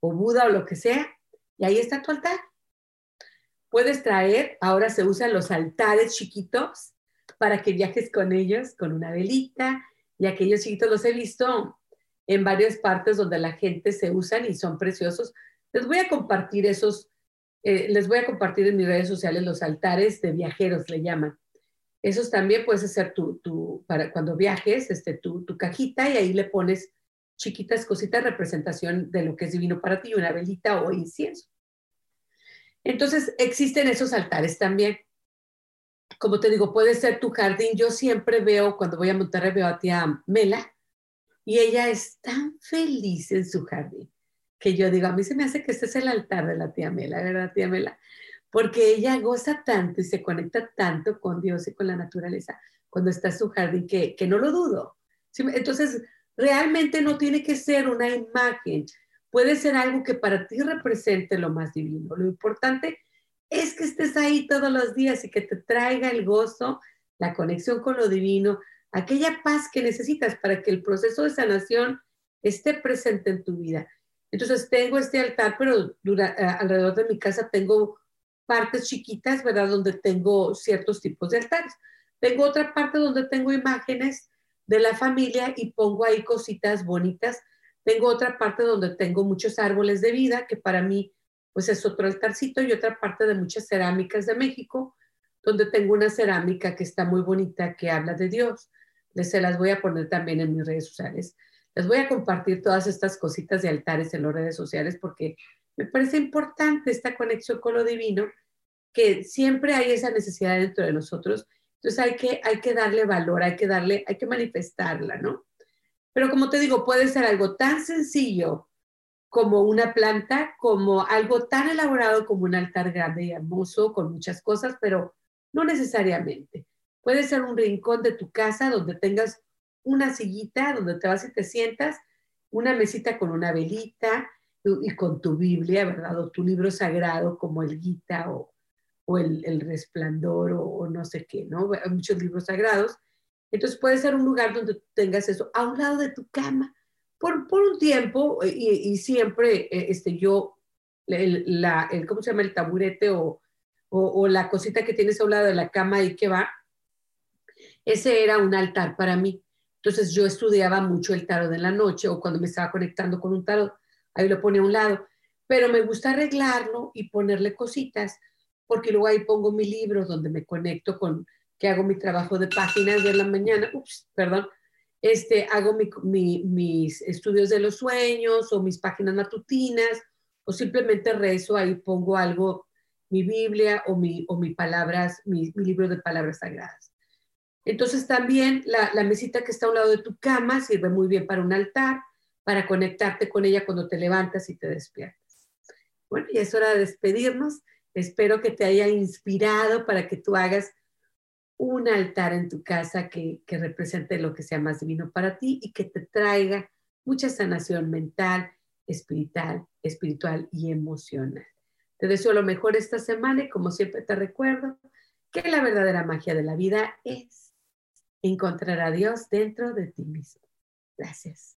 o, Buda o lo que sea. Y ahí está tu altar. Puedes traer, ahora se usan los altares chiquitos para que viajes con ellos, con una velita. Y aquellos chiquitos los he visto en varias partes donde la gente se usan y son preciosos. Les voy a compartir esos, eh, les voy a compartir en mis redes sociales los altares de viajeros, le llaman. Esos también puedes hacer tu, tu para cuando viajes, este, tu, tu cajita y ahí le pones chiquitas cositas, representación de lo que es divino para ti, una velita o incienso. Entonces, existen esos altares también. Como te digo, puede ser tu jardín. Yo siempre veo, cuando voy a Monterrey, veo a tía Mela, y ella es tan feliz en su jardín que yo digo, a mí se me hace que este es el altar de la tía Mela, ¿verdad, tía Mela? Porque ella goza tanto y se conecta tanto con Dios y con la naturaleza cuando está en su jardín que, que no lo dudo. Entonces, realmente no tiene que ser una imagen, puede ser algo que para ti represente lo más divino. Lo importante es que estés ahí todos los días y que te traiga el gozo, la conexión con lo divino, aquella paz que necesitas para que el proceso de sanación esté presente en tu vida. Entonces tengo este altar, pero eh, alrededor de mi casa tengo partes chiquitas, ¿verdad? Donde tengo ciertos tipos de altares. Tengo otra parte donde tengo imágenes de la familia y pongo ahí cositas bonitas. Tengo otra parte donde tengo muchos árboles de vida, que para mí pues es otro altarcito, y otra parte de muchas cerámicas de México, donde tengo una cerámica que está muy bonita, que habla de Dios se las voy a poner también en mis redes sociales. Les voy a compartir todas estas cositas de altares en las redes sociales porque me parece importante esta conexión con lo divino, que siempre hay esa necesidad dentro de nosotros. Entonces hay que, hay que darle valor, hay que darle, hay que manifestarla, ¿no? Pero como te digo, puede ser algo tan sencillo como una planta, como algo tan elaborado como un altar grande y hermoso, con muchas cosas, pero no necesariamente. Puede ser un rincón de tu casa donde tengas una sillita donde te vas y te sientas, una mesita con una velita y, con tu Biblia, ¿verdad? O tu libro sagrado como el Gita o, el, Resplandor o, no sé qué, ¿no? Hay muchos libros sagrados. Entonces puede ser un lugar donde tengas eso a un lado de tu cama por, un tiempo y, siempre eh, este, yo, el, la, el, ¿cómo se llama? El taburete o, o, la cosita que tienes a un lado de la cama y que va, ese era un altar para mí. Entonces yo estudiaba mucho el tarot de la noche o cuando me estaba conectando con un tarot, ahí lo ponía a un lado. Pero me gusta arreglarlo y ponerle cositas porque luego ahí pongo mi libro donde me conecto con, que hago mi trabajo de páginas de la mañana, ups, perdón, este, hago mis estudios de los sueños o mis páginas matutinas, o simplemente rezo, ahí pongo algo, mi Biblia o mi, o mi palabras, mi, libro de palabras sagradas. Entonces también la, mesita que está a un lado de tu cama sirve muy bien para un altar, para conectarte con ella cuando te levantas y te despiertas. Bueno, y es hora de despedirnos. Espero que te haya inspirado para que tú hagas un altar en tu casa que, represente lo que sea más divino para ti y que te traiga mucha sanación mental, espiritual, espiritual y emocional. Te deseo lo mejor esta semana y como siempre te recuerdo que la verdadera magia de la vida es encontrar a Dios dentro de ti mismo. Gracias.